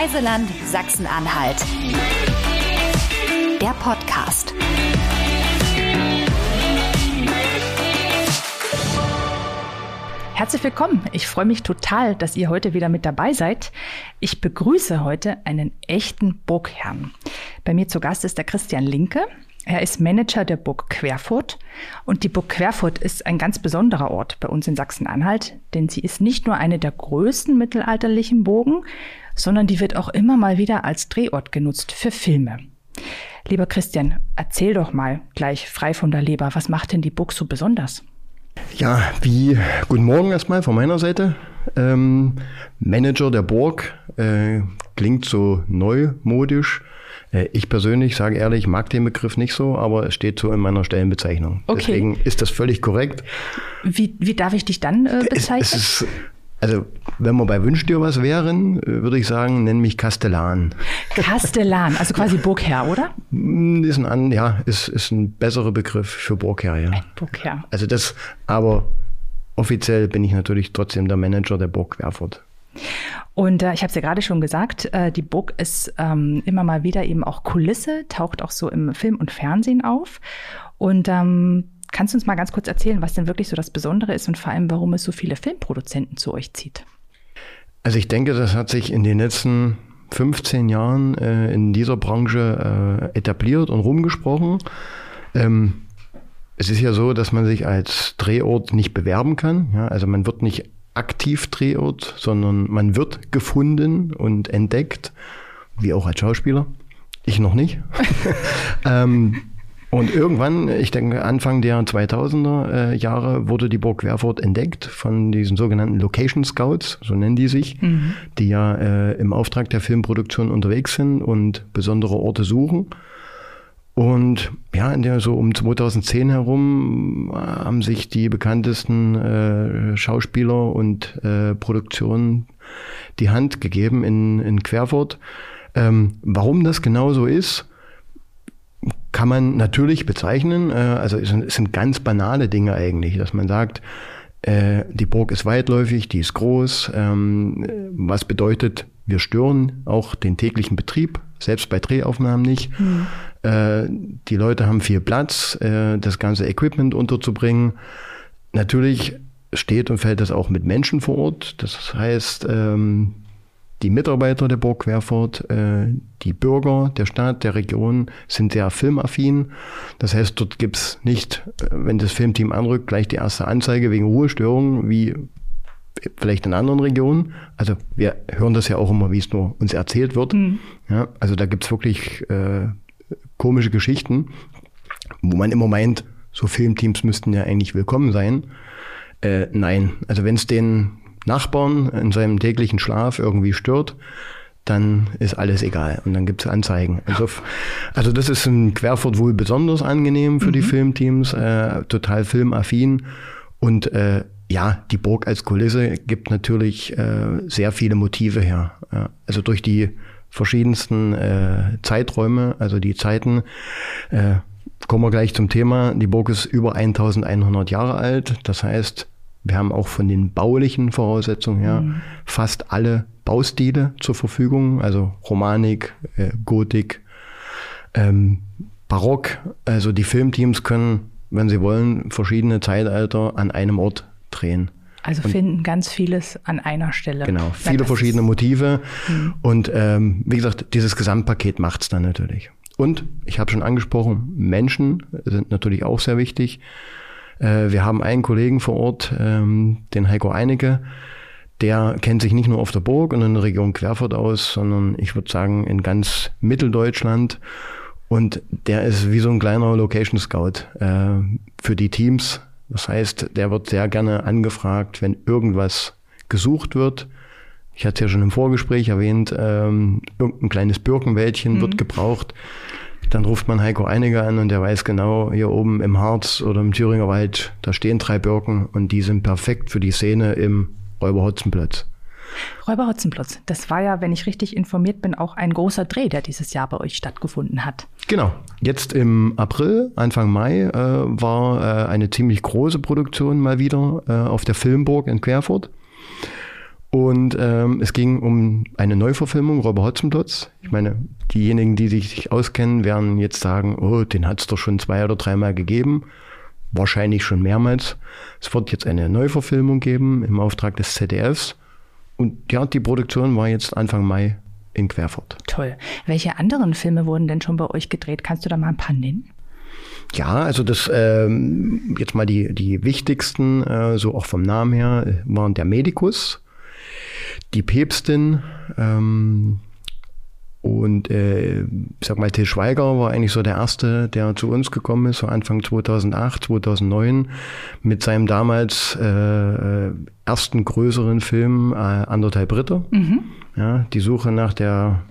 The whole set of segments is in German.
Reiseland Sachsen-Anhalt. Der Podcast. Herzlich willkommen. Ich freue mich total, dass ihr heute wieder mit dabei seid. Ich begrüße heute einen echten Burgherrn. Bei mir zu Gast ist der Christian Linke. Er ist Manager der Burg Querfurt und die Burg Querfurt ist ein ganz besonderer Ort bei uns in Sachsen-Anhalt, denn sie ist nicht nur eine der größten mittelalterlichen Burgen, sondern die wird auch immer mal wieder als Drehort genutzt für Filme. Lieber Christian, erzähl doch mal gleich frei von der Leber, was macht denn die Burg so besonders? Ja, wie guten Morgen erstmal von meiner Seite. Ähm, Manager der Burg äh, klingt so neumodisch. Äh, ich persönlich, sage ehrlich, mag den Begriff nicht so, aber es steht so in meiner Stellenbezeichnung. Okay. Deswegen ist das völlig korrekt. Wie, wie darf ich dich dann äh, bezeichnen? Es, es ist, also, wenn wir bei Wünsch dir was wären, äh, würde ich sagen, nenn mich Kastellan. Kastellan, also quasi Burgherr, oder? Hm, ist ein, ja, ist, ist ein besserer Begriff für Burgherr, ja. Ein Burgherr. Also das, aber offiziell bin ich natürlich trotzdem der Manager der Burg Querfurt. Und äh, ich habe es ja gerade schon gesagt, äh, die Burg ist ähm, immer mal wieder eben auch Kulisse, taucht auch so im Film und Fernsehen auf. Und ähm, kannst du uns mal ganz kurz erzählen, was denn wirklich so das Besondere ist und vor allem, warum es so viele Filmproduzenten zu euch zieht? Also ich denke, das hat sich in den letzten 15 Jahren äh, in dieser Branche äh, etabliert und rumgesprochen. Ähm, es ist ja so, dass man sich als Drehort nicht bewerben kann. Ja? Also man wird nicht aktiv Drehort, sondern man wird gefunden und entdeckt, wie auch als Schauspieler. Ich noch nicht. ähm, und irgendwann, ich denke Anfang der 2000er äh, Jahre, wurde die Burg Querfurt entdeckt von diesen sogenannten Location Scouts, so nennen die sich, mhm. die ja äh, im Auftrag der Filmproduktion unterwegs sind und besondere Orte suchen. Und ja, in der so um 2010 herum äh, haben sich die bekanntesten äh, Schauspieler und äh, Produktionen die Hand gegeben in, in Querfurt. Ähm, warum das genau so ist, kann man natürlich bezeichnen. Äh, also es sind, es sind ganz banale Dinge eigentlich, dass man sagt, äh, die Burg ist weitläufig, die ist groß, ähm, was bedeutet, wir stören auch den täglichen Betrieb, selbst bei Drehaufnahmen nicht. Mhm. Äh, die Leute haben viel Platz, äh, das ganze Equipment unterzubringen. Natürlich steht und fällt das auch mit Menschen vor Ort. Das heißt, ähm, die Mitarbeiter der Burg Querfurt, äh, die Bürger der Stadt, der Region sind sehr filmaffin. Das heißt, dort gibt's nicht, äh, wenn das Filmteam anrückt, gleich die erste Anzeige wegen Ruhestörungen, wie vielleicht in anderen Regionen. Also wir hören das ja auch immer, wie es nur uns erzählt wird. Mhm. Ja, also da gibt's wirklich äh, komische Geschichten, wo man immer meint, so Filmteams müssten ja eigentlich willkommen sein. Äh, nein, also wenn es den Nachbarn in seinem täglichen Schlaf irgendwie stört, dann ist alles egal und dann gibt es Anzeigen. Also, also das ist in Querfurt wohl besonders angenehm für mhm. die Filmteams, äh, total filmaffin und äh, ja, die Burg als Kulisse gibt natürlich äh, sehr viele Motive her. Also durch die verschiedensten äh, Zeiträume, also die Zeiten, äh, kommen wir gleich zum Thema. Die Burg ist über 1100 Jahre alt. Das heißt, wir haben auch von den baulichen Voraussetzungen her mhm. fast alle Baustile zur Verfügung, also Romanik, äh, Gotik, ähm, Barock. Also die Filmteams können, wenn sie wollen, verschiedene Zeitalter an einem Ort drehen. Also und finden ganz vieles an einer Stelle. Genau, viele verschiedene Motive. Mhm. Und ähm, wie gesagt, dieses Gesamtpaket macht es dann natürlich. Und ich habe schon angesprochen, Menschen sind natürlich auch sehr wichtig. Äh, wir haben einen Kollegen vor Ort, ähm, den Heiko Einecke, der kennt sich nicht nur auf der Burg und in der Region Querfurt aus, sondern ich würde sagen in ganz Mitteldeutschland. Und der ist wie so ein kleiner Location Scout äh, für die Teams. Das heißt, der wird sehr gerne angefragt, wenn irgendwas gesucht wird. Ich hatte es ja schon im Vorgespräch erwähnt, ähm, irgendein kleines Birkenwäldchen mhm. wird gebraucht. Dann ruft man Heiko Einiger an und der weiß genau, hier oben im Harz oder im Thüringer Wald, da stehen drei Birken und die sind perfekt für die Szene im Räuber Hotzenplotz. Räuber Hotzenplotz, das war ja, wenn ich richtig informiert bin, auch ein großer Dreh, der dieses Jahr bei euch stattgefunden hat. Genau. Jetzt im April, Anfang Mai, äh, war äh, eine ziemlich große Produktion mal wieder äh, auf der Filmburg in Querfurt. Und ähm, es ging um eine Neuverfilmung, Robert Hotzenplotz. Ich meine, diejenigen, die sich auskennen, werden jetzt sagen, oh, den hat es doch schon zwei oder dreimal gegeben. Wahrscheinlich schon mehrmals. Es wird jetzt eine Neuverfilmung geben im Auftrag des ZDFs. Und ja, die Produktion war jetzt Anfang Mai in Querfurt. Toll. Welche anderen Filme wurden denn schon bei euch gedreht? Kannst du da mal ein paar nennen? Ja, also das ähm, jetzt mal die, die wichtigsten, äh, so auch vom Namen her, waren der Medikus, die Päpstin ähm, und äh, ich sag mal, Till Schweiger war eigentlich so der Erste, der zu uns gekommen ist, so Anfang 2008, 2009, mit seinem damals äh, ersten größeren Film äh, Anderthalb Ritter. Mhm. Ja, die Suche nach der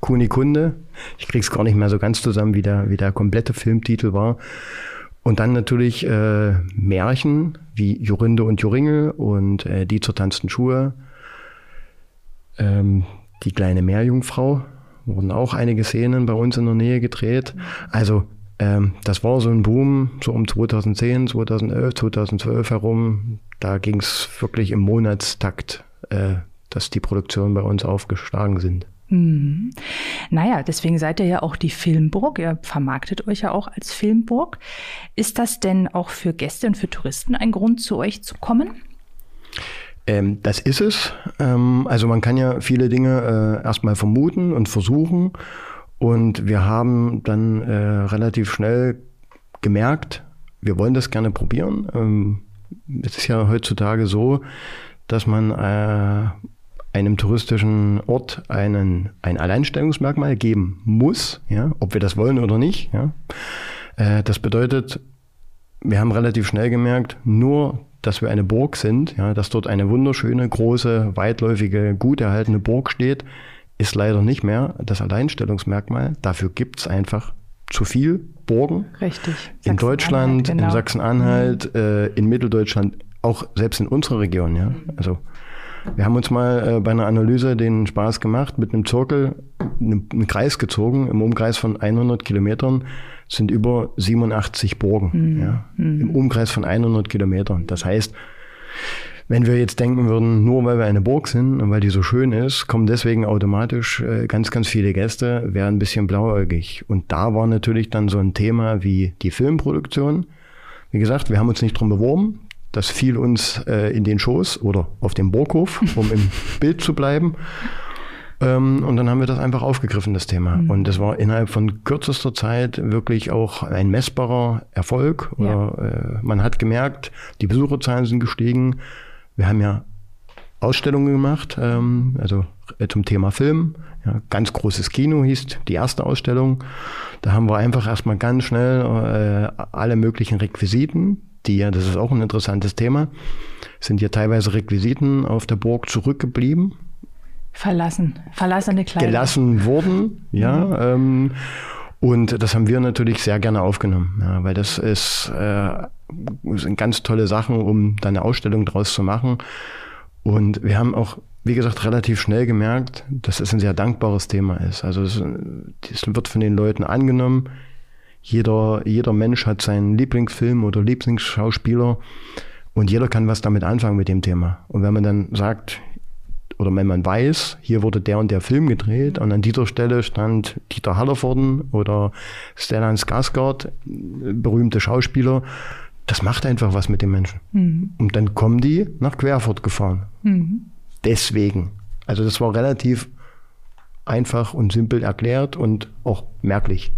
Kunikunde. Ich krieg's gar nicht mehr so ganz zusammen, wie der, wie der komplette Filmtitel war. Und dann natürlich äh, Märchen wie Jorinde und Joringel und äh, Die zertanzten Schuhe. Ähm, die kleine Meerjungfrau wurden auch einige Szenen bei uns in der Nähe gedreht. Also ähm, das war so ein Boom, so um 2010, 2011, 2012 herum. Da ging es wirklich im Monatstakt, äh, dass die Produktionen bei uns aufgeschlagen sind. Mhm. Naja, deswegen seid ihr ja auch die Filmburg. Ihr vermarktet euch ja auch als Filmburg. Ist das denn auch für Gäste und für Touristen ein Grund, zu euch zu kommen? Ähm, das ist es. Ähm, also man kann ja viele Dinge äh, erstmal vermuten und versuchen. Und wir haben dann äh, relativ schnell gemerkt, wir wollen das gerne probieren. Ähm, es ist ja heutzutage so, dass man äh, einem touristischen Ort einen, ein Alleinstellungsmerkmal geben muss, ja, ob wir das wollen oder nicht. Ja. Äh, das bedeutet, wir haben relativ schnell gemerkt, nur dass wir eine Burg sind, ja, dass dort eine wunderschöne, große, weitläufige, gut erhaltene Burg steht, ist leider nicht mehr das Alleinstellungsmerkmal. Dafür gibt es einfach zu viel Burgen. Richtig. In Deutschland, genau. in Sachsen-Anhalt, mhm. äh, in Mitteldeutschland, auch selbst in unserer Region. Ja. Also wir haben uns mal äh, bei einer Analyse den Spaß gemacht, mit einem Zirkel einen, einen Kreis gezogen. Im Umkreis von 100 Kilometern sind über 87 Burgen. Mhm. Ja. Im Umkreis von 100 Kilometern. Das heißt, wenn wir jetzt denken würden, nur weil wir eine Burg sind und weil die so schön ist, kommen deswegen automatisch äh, ganz, ganz viele Gäste, wären ein bisschen blauäugig. Und da war natürlich dann so ein Thema wie die Filmproduktion. Wie gesagt, wir haben uns nicht drum beworben. Das fiel uns äh, in den Schoß oder auf dem Burghof, um im Bild zu bleiben. Ähm, und dann haben wir das einfach aufgegriffen, das Thema. Mhm. Und das war innerhalb von kürzester Zeit wirklich auch ein messbarer Erfolg. Ja. Äh, man hat gemerkt, die Besucherzahlen sind gestiegen. Wir haben ja Ausstellungen gemacht, ähm, also äh, zum Thema Film. Ja, ganz großes Kino hieß die erste Ausstellung. Da haben wir einfach erstmal ganz schnell äh, alle möglichen Requisiten die ja, das ist auch ein interessantes Thema, sind ja teilweise Requisiten auf der Burg zurückgeblieben. Verlassen, verlassene Kleider. Gelassen wurden, ja. Mhm. Ähm, und das haben wir natürlich sehr gerne aufgenommen, ja, weil das ist, äh, sind ganz tolle Sachen, um da eine Ausstellung draus zu machen. Und wir haben auch, wie gesagt, relativ schnell gemerkt, dass es ein sehr dankbares Thema ist. Also es, es wird von den Leuten angenommen. Jeder, jeder Mensch hat seinen Lieblingsfilm oder Lieblingsschauspieler und jeder kann was damit anfangen mit dem Thema. Und wenn man dann sagt, oder wenn man weiß, hier wurde der und der Film gedreht und an dieser Stelle stand Dieter Hallervorden oder Stellan Skarsgård, berühmte Schauspieler, das macht einfach was mit den Menschen. Mhm. Und dann kommen die nach Querfurt gefahren. Mhm. Deswegen. Also das war relativ einfach und simpel erklärt und auch merklich.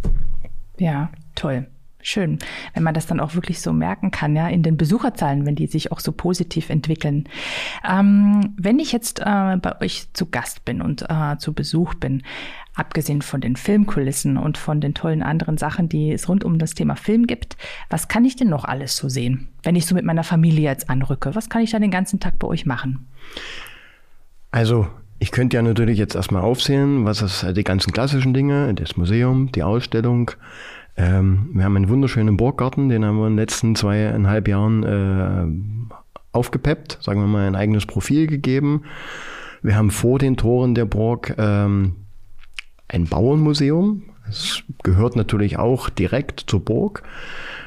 Ja, toll. Schön, wenn man das dann auch wirklich so merken kann, ja, in den Besucherzahlen, wenn die sich auch so positiv entwickeln. Ähm, wenn ich jetzt äh, bei euch zu Gast bin und äh, zu Besuch bin, abgesehen von den Filmkulissen und von den tollen anderen Sachen, die es rund um das Thema Film gibt, was kann ich denn noch alles so sehen, wenn ich so mit meiner Familie jetzt anrücke? Was kann ich da den ganzen Tag bei euch machen? Also ich könnte ja natürlich jetzt erstmal aufzählen, was ist die ganzen klassischen Dinge, das Museum, die Ausstellung. Ähm, wir haben einen wunderschönen Burggarten, den haben wir in den letzten zweieinhalb Jahren äh, aufgepeppt, sagen wir mal ein eigenes Profil gegeben. Wir haben vor den Toren der Burg ähm, ein Bauernmuseum. Es gehört natürlich auch direkt zur Burg.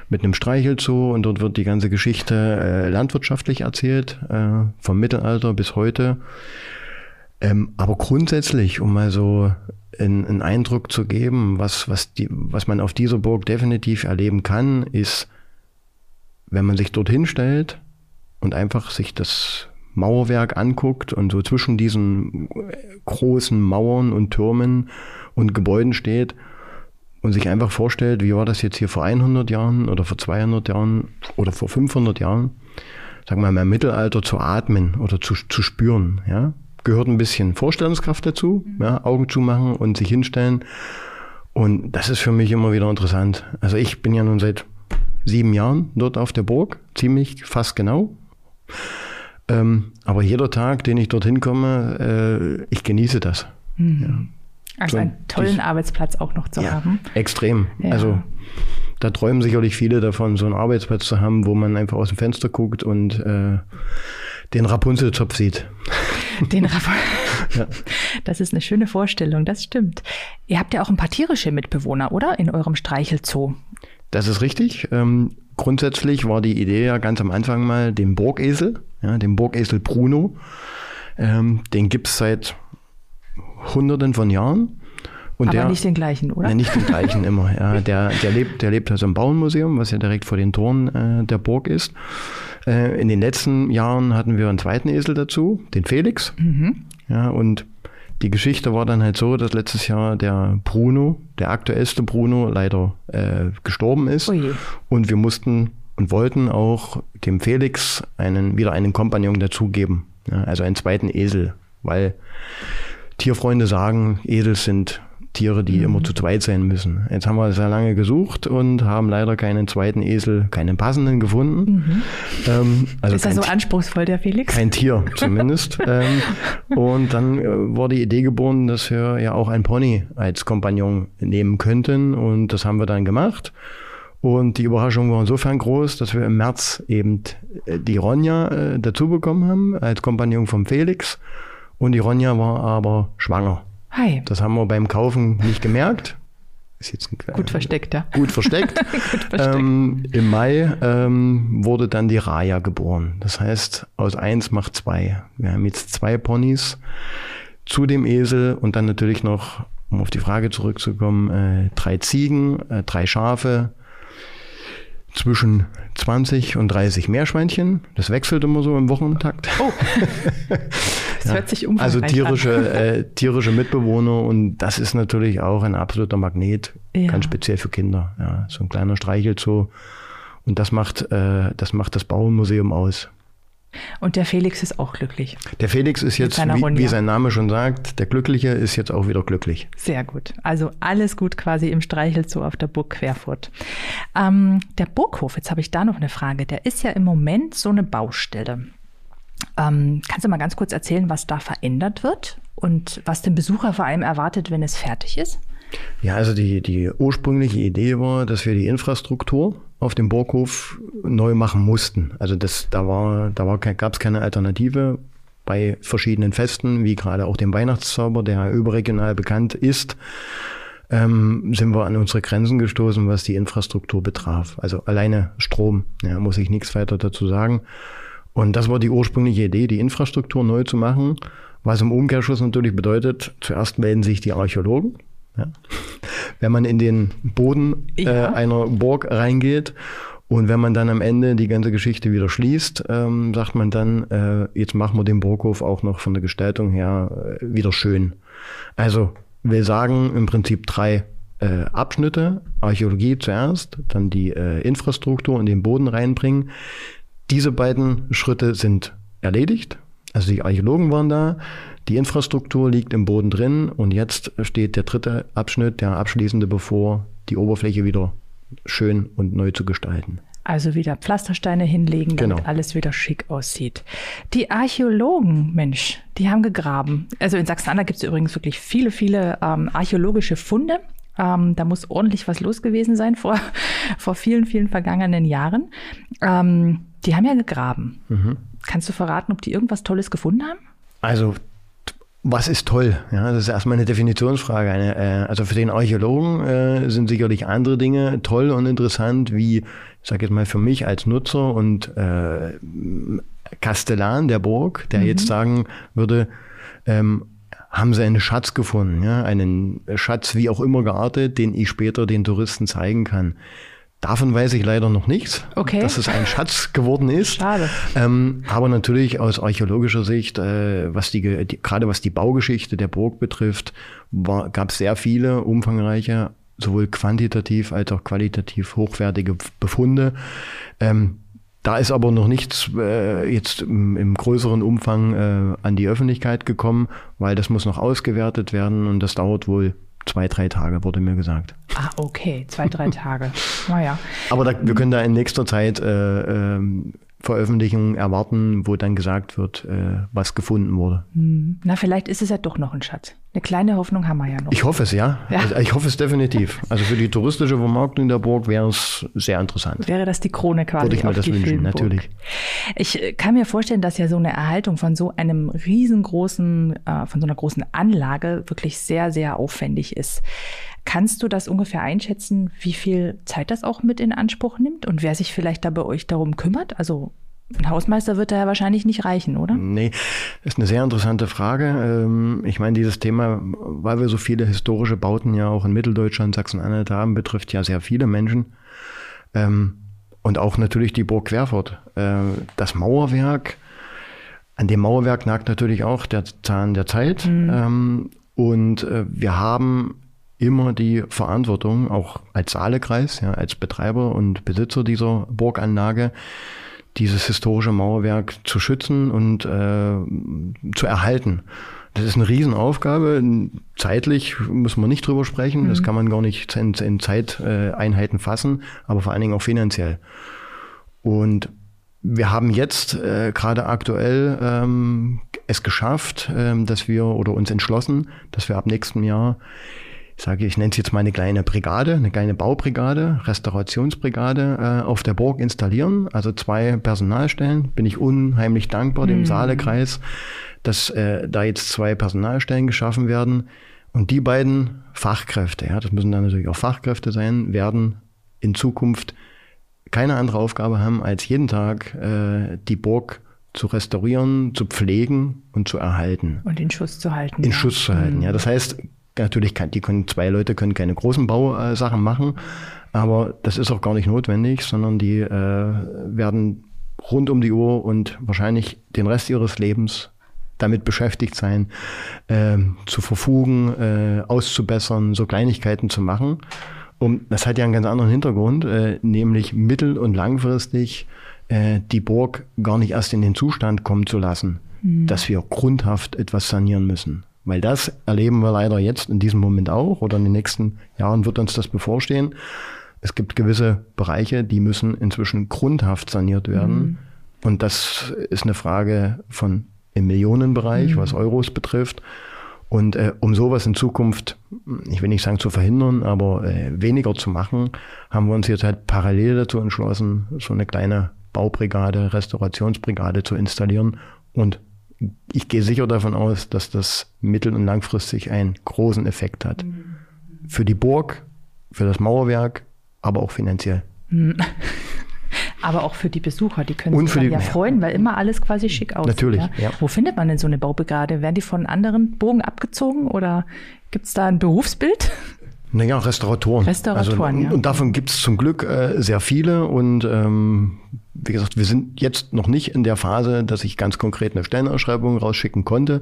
mit einem Streichelzoo und dort wird die ganze Geschichte äh, landwirtschaftlich erzählt, äh, vom Mittelalter bis heute. Ähm, aber grundsätzlich, um mal so einen, einen Eindruck zu geben, was, was, die, was man auf dieser Burg definitiv erleben kann, ist, wenn man sich dorthin stellt und einfach sich das Mauerwerk anguckt und so zwischen diesen großen Mauern und Türmen und Gebäuden steht und sich einfach vorstellt, wie war das jetzt hier vor 100 Jahren oder vor 200 Jahren oder vor 500 Jahren, sagen wir mal im Mittelalter zu atmen oder zu, zu spüren, ja, gehört ein bisschen Vorstellungskraft dazu, mhm. ja, Augen zumachen und sich hinstellen. Und das ist für mich immer wieder interessant. Also ich bin ja nun seit sieben Jahren dort auf der Burg, ziemlich fast genau. Ähm, aber jeder Tag, den ich dorthin komme, äh, ich genieße das. Mhm. Ja. Also so, einen tollen ich, Arbeitsplatz auch noch zu ja, haben. Extrem. Ja. Also da träumen sicherlich viele davon, so einen Arbeitsplatz zu haben, wo man einfach aus dem Fenster guckt und äh, den Rapunzelzopf sieht. Den ja. Das ist eine schöne Vorstellung, das stimmt. Ihr habt ja auch ein paar tierische Mitbewohner, oder? In eurem Streichelzoo. Das ist richtig. Ähm, grundsätzlich war die Idee ja ganz am Anfang mal den Burgesel, ja, den Burgesel Bruno. Ähm, den gibt es seit Hunderten von Jahren. Und Aber der, nicht den gleichen, oder? Ne, nicht den gleichen immer. Ja, der, der, lebt, der lebt also im Bauernmuseum, was ja direkt vor den Toren äh, der Burg ist. Äh, in den letzten Jahren hatten wir einen zweiten Esel dazu, den Felix. Mhm. Ja, und die Geschichte war dann halt so, dass letztes Jahr der Bruno, der aktuellste Bruno, leider äh, gestorben ist. Oje. Und wir mussten und wollten auch dem Felix einen, wieder einen Kompagnon dazugeben. Ja, also einen zweiten Esel, weil Tierfreunde sagen, Esel sind Tiere, die mhm. immer zu zweit sein müssen. Jetzt haben wir sehr lange gesucht und haben leider keinen zweiten Esel, keinen passenden gefunden. Mhm. Ähm, also ist er so anspruchsvoll, der Felix? Kein Tier zumindest. ähm, und dann äh, wurde die Idee geboren, dass wir ja auch ein Pony als Kompagnon nehmen könnten. Und das haben wir dann gemacht. Und die Überraschung war insofern groß, dass wir im März eben äh, die Ronja äh, dazu bekommen haben als Kompagnon vom Felix. Und die Ronja war aber schwanger. Hi. Das haben wir beim Kaufen nicht gemerkt. Ist jetzt ein, gut versteckt, ja. Gut versteckt. gut versteckt. Ähm, Im Mai ähm, wurde dann die Raya geboren. Das heißt, aus eins macht zwei. Wir haben jetzt zwei Ponys zu dem Esel und dann natürlich noch, um auf die Frage zurückzukommen, äh, drei Ziegen, äh, drei Schafe, zwischen 20 und 30 Meerschweinchen. Das wechselt immer so im Wochentakt. Oh. Das ja. hört sich umfangreich Also tierische, an. äh, tierische Mitbewohner und das ist natürlich auch ein absoluter Magnet, ja. ganz speziell für Kinder. Ja, so ein kleiner Streichelzoo. Und das macht, äh, das macht das Bauernmuseum aus. Und der Felix ist auch glücklich. Der Felix ist jetzt, wie, wie, sein Name schon sagt, der Glückliche ist jetzt auch wieder glücklich. Sehr gut. Also alles gut quasi im Streichelzoo auf der Burg Querfurt. Ähm, der Burghof, jetzt habe ich da noch eine Frage. Der ist ja im Moment so eine Baustelle. Ähm, kannst du mal ganz kurz erzählen, was da verändert wird und was den Besucher vor allem erwartet, wenn es fertig ist? Ja, also die, die ursprüngliche Idee war, dass wir die Infrastruktur auf dem Burghof neu machen mussten. Also das, da war, da war, gab es keine Alternative. Bei verschiedenen Festen, wie gerade auch dem Weihnachtszauber, der überregional bekannt ist, ähm, sind wir an unsere Grenzen gestoßen, was die Infrastruktur betraf. Also alleine Strom, ja, muss ich nichts weiter dazu sagen. Und das war die ursprüngliche Idee, die Infrastruktur neu zu machen, was im Umkehrschluss natürlich bedeutet, zuerst melden sich die Archäologen. Ja. Wenn man in den Boden äh, ja. einer Burg reingeht und wenn man dann am Ende die ganze Geschichte wieder schließt, ähm, sagt man dann, äh, jetzt machen wir den Burghof auch noch von der Gestaltung her äh, wieder schön. Also wir sagen im Prinzip drei äh, Abschnitte. Archäologie zuerst, dann die äh, Infrastruktur in den Boden reinbringen, diese beiden Schritte sind erledigt. Also die Archäologen waren da, die Infrastruktur liegt im Boden drin und jetzt steht der dritte Abschnitt, der abschließende, bevor, die Oberfläche wieder schön und neu zu gestalten. Also wieder Pflastersteine hinlegen, damit genau. alles wieder schick aussieht. Die Archäologen, Mensch, die haben gegraben. Also in Sachsen-Anhalt gibt es übrigens wirklich viele, viele ähm, archäologische Funde. Ähm, da muss ordentlich was los gewesen sein vor, vor vielen, vielen vergangenen Jahren. Ähm, die haben ja gegraben. Mhm. Kannst du verraten, ob die irgendwas Tolles gefunden haben? Also Was ist toll? Ja, das ist erstmal eine Definitionsfrage. Eine, äh, also für den Archäologen äh, sind sicherlich andere Dinge toll und interessant, wie, ich sage jetzt mal für mich als Nutzer und äh, Kastellan der Burg, der mhm. jetzt sagen würde, ähm, haben sie einen Schatz gefunden, ja, einen Schatz wie auch immer geartet, den ich später den Touristen zeigen kann. Davon weiß ich leider noch nichts, okay. dass es ein Schatz geworden ist. Schade. Ähm, aber natürlich aus archäologischer Sicht, äh, was die, die, gerade was die Baugeschichte der Burg betrifft, gab es sehr viele umfangreiche, sowohl quantitativ als auch qualitativ hochwertige Befunde. Ähm, da ist aber noch nichts äh, jetzt im, im, größeren Umfang äh, an die Öffentlichkeit gekommen, weil das muss noch ausgewertet werden und das dauert wohl zwei, drei Tage, wurde mir gesagt. Ah, okay, zwei, drei Tage. naja. Aber da, wir können da in nächster Zeit äh, ähm, Veröffentlichungen erwarten, wo dann gesagt wird, äh, was gefunden wurde. Hm. Na, vielleicht ist es ja doch noch ein Schatz. Eine kleine Hoffnung haben wir ja noch. Ich hoffe es, ja. ja. Also, ich hoffe es definitiv. Also für die touristische Vermarktung der Burg wäre es sehr interessant. Wäre das die Krone quasi? Würde ich mir das wünschen, Filmburg. natürlich. Ich äh, kann mir vorstellen, dass ja so eine Erhaltung von so einem riesengroßen, äh, von so einer großen Anlage wirklich sehr, sehr aufwendig ist. Kannst du das ungefähr einschätzen, wie viel Zeit das auch mit in Anspruch nimmt und wer sich vielleicht da bei euch darum kümmert? Also ein Hausmeister wird da ja wahrscheinlich nicht reichen, oder? Nee, das ist eine sehr interessante Frage. Ähm, ich meine, dieses Thema, weil wir so viele historische Bauten ja auch in Mitteldeutschland, Sachsen-Anhalt haben, betrifft ja sehr viele Menschen. Ähm, und auch natürlich die Burg Querfurt. Äh, das Mauerwerk, an dem Mauerwerk nagt natürlich auch der Zahn der Zeit. Mhm. Ähm, und äh, wir haben immer die Verantwortung, auch als Saalekreis, ja, als Betreiber und Besitzer dieser Burganlage, dieses historische Mauerwerk zu schützen und äh, zu erhalten. Das ist eine Riesenaufgabe. Zeitlich muss man nicht drüber sprechen. Mhm. Das kann man gar nicht in, in Zeiteinheiten fassen, aber vor allen Dingen auch finanziell. Und wir haben jetzt äh, gerade aktuell ähm, es geschafft, ähm, dass wir oder uns entschlossen, dass wir ab nächstem Jahr sage, ich nenne es jetzt mal eine kleine Brigade, eine kleine Baubrigade, Restaurationsbrigade äh, auf der Burg installieren. Also zwei Personalstellen. Bin ich unheimlich dankbar dem mhm. Saalekreis, dass äh, da jetzt zwei Personalstellen geschaffen werden. Und die beiden Fachkräfte, ja, das müssen dann natürlich auch Fachkräfte sein, werden in Zukunft keine andere Aufgabe haben, als jeden Tag äh, die Burg zu restaurieren, zu pflegen und zu erhalten. Und in Schuss zu halten. In ja. Schuss zu halten, mhm. ja. Das heißt, Natürlich kann, die können, zwei Leute können keine großen Bausachen machen, aber das ist auch gar nicht notwendig, sondern die äh, werden rund um die Uhr und wahrscheinlich den Rest ihres Lebens damit beschäftigt sein, äh, zu verfugen, äh, auszubessern, so Kleinigkeiten zu machen. Und das hat ja einen ganz anderen Hintergrund, äh, nämlich mittel- und langfristig äh, die Burg gar nicht erst in den Zustand kommen zu lassen, mhm. dass wir grundhaft etwas sanieren müssen. Weil das erleben wir leider jetzt in diesem Moment auch oder in den nächsten Jahren wird uns das bevorstehen. Es gibt gewisse Bereiche, die müssen inzwischen grundhaft saniert werden. Mhm. Und das ist eine Frage von im Millionenbereich, mhm. was Euros betrifft. Und äh, um sowas in Zukunft, ich will nicht sagen zu verhindern, aber äh, weniger zu machen, haben wir uns jetzt halt parallel dazu entschlossen, so eine kleine Baubrigade, Restaurationsbrigade zu installieren und ich gehe sicher davon aus, dass das mittel- und langfristig einen großen Effekt hat. Für die Burg, für das Mauerwerk, aber auch finanziell. Aber auch für die Besucher, die können sich ja freuen, weil immer alles quasi schick aussieht. Natürlich. Ja? Ja. Wo findet man denn so eine Baubrigade? Werden die von anderen Burgen abgezogen oder gibt es da ein Berufsbild? Naja, Restauratoren. Restauratoren, also, ja. Und davon gibt es zum Glück äh, sehr viele. Und ähm, wie gesagt, wir sind jetzt noch nicht in der Phase, dass ich ganz konkret eine Stellenausschreibung rausschicken konnte.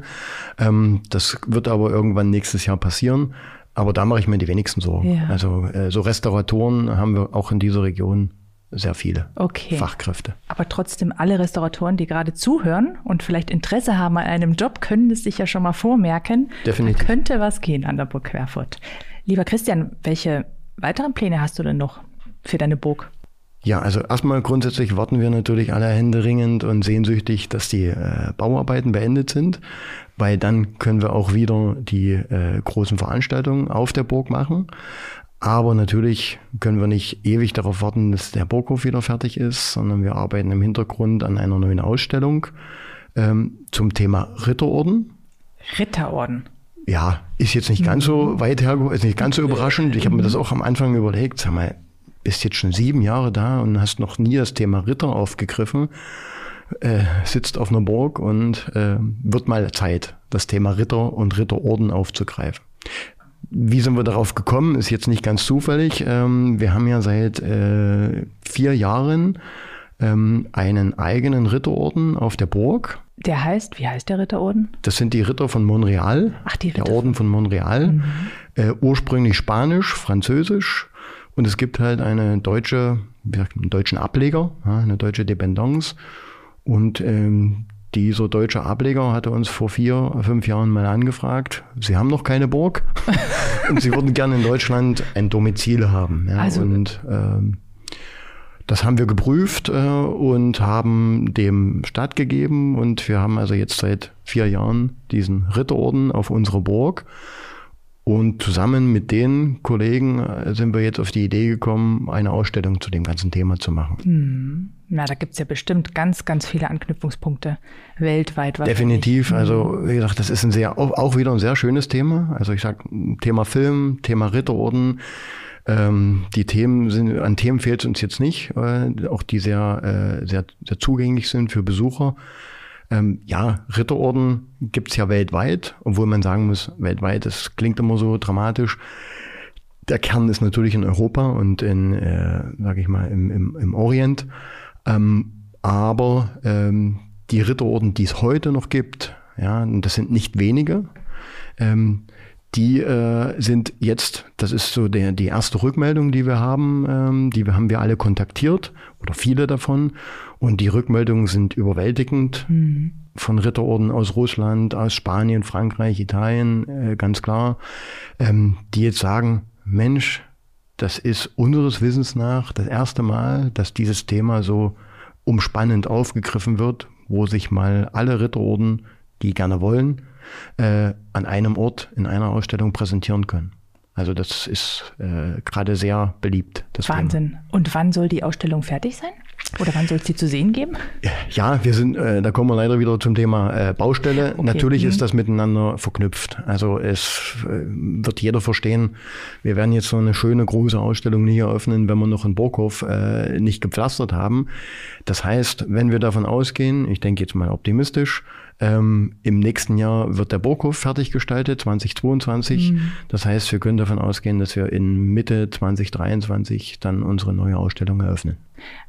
Ähm, das wird aber irgendwann nächstes Jahr passieren. Aber da mache ich mir die wenigsten Sorgen. Ja. Also äh, so Restauratoren haben wir auch in dieser Region sehr viele okay. Fachkräfte. Aber trotzdem, alle Restauratoren, die gerade zuhören und vielleicht Interesse haben an einem Job, können es sich ja schon mal vormerken. Definitiv. Da könnte was gehen an der Burg Querfurt. Lieber Christian, welche weiteren Pläne hast du denn noch für deine Burg? Ja, also erstmal grundsätzlich warten wir natürlich alle händeringend und sehnsüchtig, dass die äh, Bauarbeiten beendet sind, weil dann können wir auch wieder die äh, großen Veranstaltungen auf der Burg machen. Aber natürlich können wir nicht ewig darauf warten, dass der Burghof wieder fertig ist, sondern wir arbeiten im Hintergrund an einer neuen Ausstellung ähm, zum Thema Ritterorden. Ritterorden. Ja, ist jetzt nicht ganz so mhm. weit hergeholt, ist nicht ganz so überraschend. Ich habe mir das auch am Anfang überlegt, sag mal, bist jetzt schon sieben Jahre da und hast noch nie das Thema Ritter aufgegriffen, äh, sitzt auf einer Burg und äh, wird mal Zeit, das Thema Ritter und Ritterorden aufzugreifen. Wie sind wir darauf gekommen? Ist jetzt nicht ganz zufällig. Ähm, wir haben ja seit äh, vier Jahren ähm, einen eigenen Ritterorden auf der Burg. Der heißt, wie heißt der Ritterorden? Das sind die Ritter von Montreal. Ach, die Ritter. Der Orden von Montreal. Mhm. Äh, ursprünglich Spanisch, Französisch. Und es gibt halt eine deutsche, wie gesagt, einen deutschen Ableger, eine deutsche Dependance. Und ähm, dieser deutsche Ableger hatte uns vor vier, fünf Jahren mal angefragt. Sie haben noch keine Burg und sie würden gerne in Deutschland ein Domizil haben. Ja, also, und ähm, das haben wir geprüft äh, und haben dem stattgegeben. Und wir haben also jetzt seit vier Jahren diesen Ritterorden auf unserer Burg. Und zusammen mit den Kollegen äh, sind wir jetzt auf die Idee gekommen, eine Ausstellung zu dem ganzen Thema zu machen. Hm. Na, da gibt es ja bestimmt ganz, ganz viele Anknüpfungspunkte weltweit. Definitiv. Also, wie gesagt, das ist ein sehr, auch wieder ein sehr schönes Thema. Also, ich sag Thema Film, Thema Ritterorden. Ähm, die Themen sind, an Themen fehlt es uns jetzt nicht, äh, auch die sehr, äh, sehr, sehr zugänglich sind für Besucher. Ähm, ja, Ritterorden gibt's ja weltweit, obwohl man sagen muss, weltweit, das klingt immer so dramatisch. Der Kern ist natürlich in Europa und in, äh, sage ich mal, im, im, im Orient. Ähm, aber die Ritterorden, die es heute noch gibt, ja, das sind nicht wenige, die äh, sind jetzt, das ist so der, die erste Rückmeldung, die wir haben, ähm, die wir, haben wir alle kontaktiert oder viele davon. Und die Rückmeldungen sind überwältigend mhm. von Ritterorden aus Russland, aus Spanien, Frankreich, Italien, äh, ganz klar, ähm, die jetzt sagen, Mensch, das ist unseres Wissens nach das erste Mal, dass dieses Thema so umspannend aufgegriffen wird, wo sich mal alle Ritterorden, die gerne wollen, äh, an einem Ort in einer Ausstellung präsentieren können. Also das ist äh, gerade sehr beliebt. Wahnsinn. Thema. Und wann soll die Ausstellung fertig sein? Oder wann soll es die zu sehen geben? Ja, wir sind, äh, da kommen wir leider wieder zum Thema äh, Baustelle. Okay. Natürlich mhm. ist das miteinander verknüpft. Also es äh, wird jeder verstehen, wir werden jetzt so eine schöne große Ausstellung nie eröffnen, wenn wir noch in Burghof äh, nicht gepflastert haben. Das heißt, wenn wir davon ausgehen, ich denke jetzt mal optimistisch, ähm, Im nächsten Jahr wird der Burghof fertiggestaltet, 2022. Mhm. Das heißt, wir können davon ausgehen, dass wir in Mitte 2023 dann unsere neue Ausstellung eröffnen.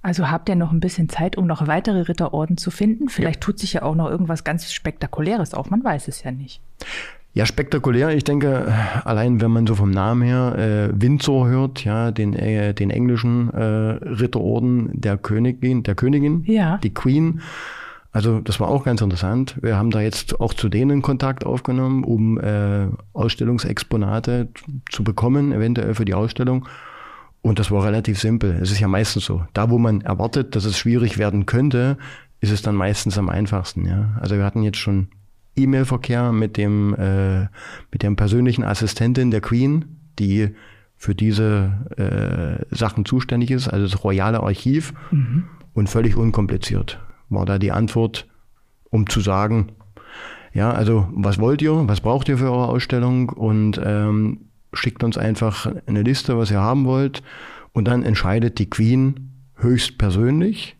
Also habt ihr noch ein bisschen Zeit, um noch weitere Ritterorden zu finden? Vielleicht ja. tut sich ja auch noch irgendwas ganz Spektakuläres auf, man weiß es ja nicht. Ja, spektakulär. Ich denke, allein wenn man so vom Namen her äh, Windsor hört, ja, den, äh, den englischen äh, Ritterorden der Königin, der Königin, ja. die Queen. Also das war auch ganz interessant. Wir haben da jetzt auch zu denen Kontakt aufgenommen, um äh, Ausstellungsexponate zu bekommen, eventuell für die Ausstellung. Und das war relativ simpel. Es ist ja meistens so. Da, wo man erwartet, dass es schwierig werden könnte, ist es dann meistens am einfachsten. Ja? Also wir hatten jetzt schon E-Mail-Verkehr mit dem äh, mit dem persönlichen Assistentin der Queen, die für diese äh, Sachen zuständig ist, also das Royale Archiv mhm. und völlig unkompliziert war da die Antwort, um zu sagen, ja, also was wollt ihr, was braucht ihr für eure Ausstellung? Und ähm, schickt uns einfach eine Liste, was ihr haben wollt. Und dann entscheidet die Queen höchstpersönlich,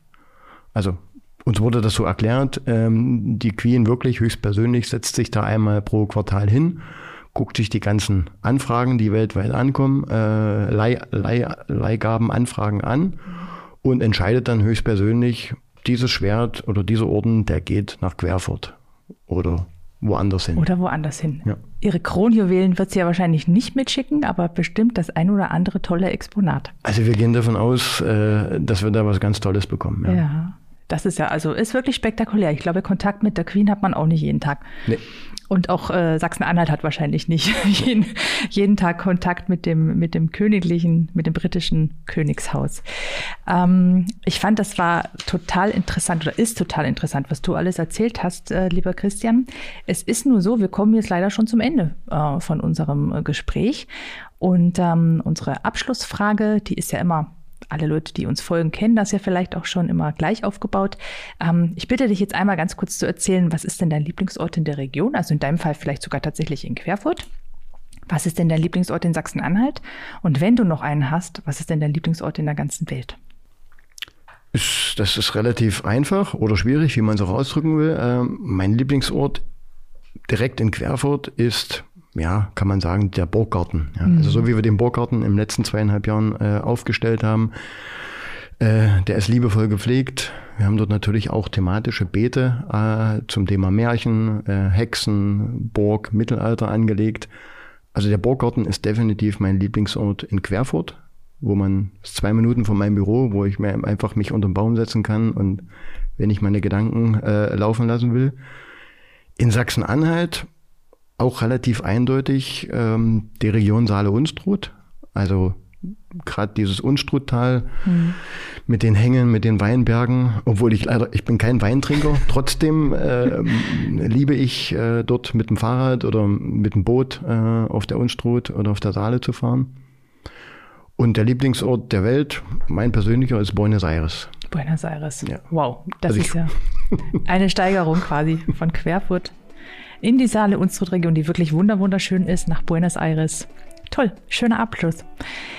also uns wurde das so erklärt, ähm, die Queen wirklich höchstpersönlich setzt sich da einmal pro Quartal hin, guckt sich die ganzen Anfragen, die weltweit ankommen, äh, Leih, Leih, Leihgabenanfragen an und entscheidet dann höchstpersönlich, dieses Schwert oder dieser Orden, der geht nach Querfurt oder woanders hin. Oder woanders hin. Ja. Ihre Kronjuwelen wird sie ja wahrscheinlich nicht mitschicken, aber bestimmt das ein oder andere tolle Exponat. Also wir gehen davon aus, äh, dass wir da was ganz Tolles bekommen. Ja. ja. Das ist ja, also ist wirklich spektakulär. Ich glaube, Kontakt mit der Queen hat man auch nicht jeden Tag. Nee. Und auch äh, Sachsen-Anhalt hat wahrscheinlich nicht jeden, jeden Tag Kontakt mit dem, mit dem königlichen, mit dem britischen Königshaus. Ähm, ich fand, das war total interessant oder ist total interessant, was du alles erzählt hast, äh, lieber Christian. Es ist nur so, wir kommen jetzt leider schon zum Ende äh, von unserem äh, Gespräch. Und ähm, unsere Abschlussfrage, die ist ja immer alle Leute, die uns folgen, kennen das ja vielleicht auch schon immer gleich aufgebaut. Ähm, ich bitte dich jetzt einmal ganz kurz zu erzählen, was ist denn dein Lieblingsort in der Region? Also in deinem Fall vielleicht sogar tatsächlich in Querfurt. Was ist denn dein Lieblingsort in Sachsen-Anhalt? Und wenn du noch einen hast, was ist denn dein Lieblingsort in der ganzen Welt? das ist relativ einfach oder schwierig, wie man es auch ausdrücken will. Ähm, mein Lieblingsort direkt in Querfurt ist, ja, kann man sagen, der Burggarten. Ja. Mhm. Also so wie wir den Burggarten den letzten zweieinhalb Jahren äh, aufgestellt haben, äh, der ist liebevoll gepflegt. Wir haben dort natürlich auch thematische Beete äh, zum Thema Märchen, äh, Hexen, Burg, Mittelalter angelegt. Also der Burggarten ist definitiv mein Lieblingsort in Querfurt, wo man zwei Minuten von meinem Büro, wo ich mir einfach mich unter den Baum setzen kann und wenn ich meine Gedanken äh, laufen lassen will. In Sachsen-Anhalt auch relativ eindeutig ähm, die Region Saale-Unstrut, also gerade dieses Unstruttal mhm. mit den Hängen, mit den Weinbergen, obwohl ich leider, ich bin kein Weintrinker, trotzdem äh, liebe ich äh, dort mit dem Fahrrad oder mit dem Boot äh, auf der Unstrut oder auf der Saale zu fahren. Und der Lieblingsort der Welt, mein persönlicher, ist Buenos Aires. Buenos Aires. Ja. Wow, das also ist ja eine Steigerung quasi von Querfurt in die Saale Unstrut-Region, die wirklich wunderschön ist, nach Buenos Aires. Toll, schöner Abschluss.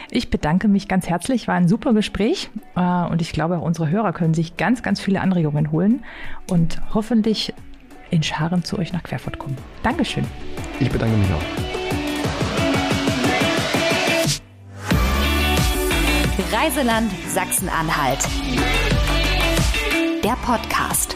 Ich bedanke mich ganz herzlich, war ein super Gespräch äh, und ich glaube, unsere Hörer können sich ganz, ganz viele Anregungen holen und hoffentlich in Scharen zu euch nach Querfurt kommen. Dankeschön. Ich bedanke mich auch. Reiseland Sachsen-Anhalt. Der Podcast.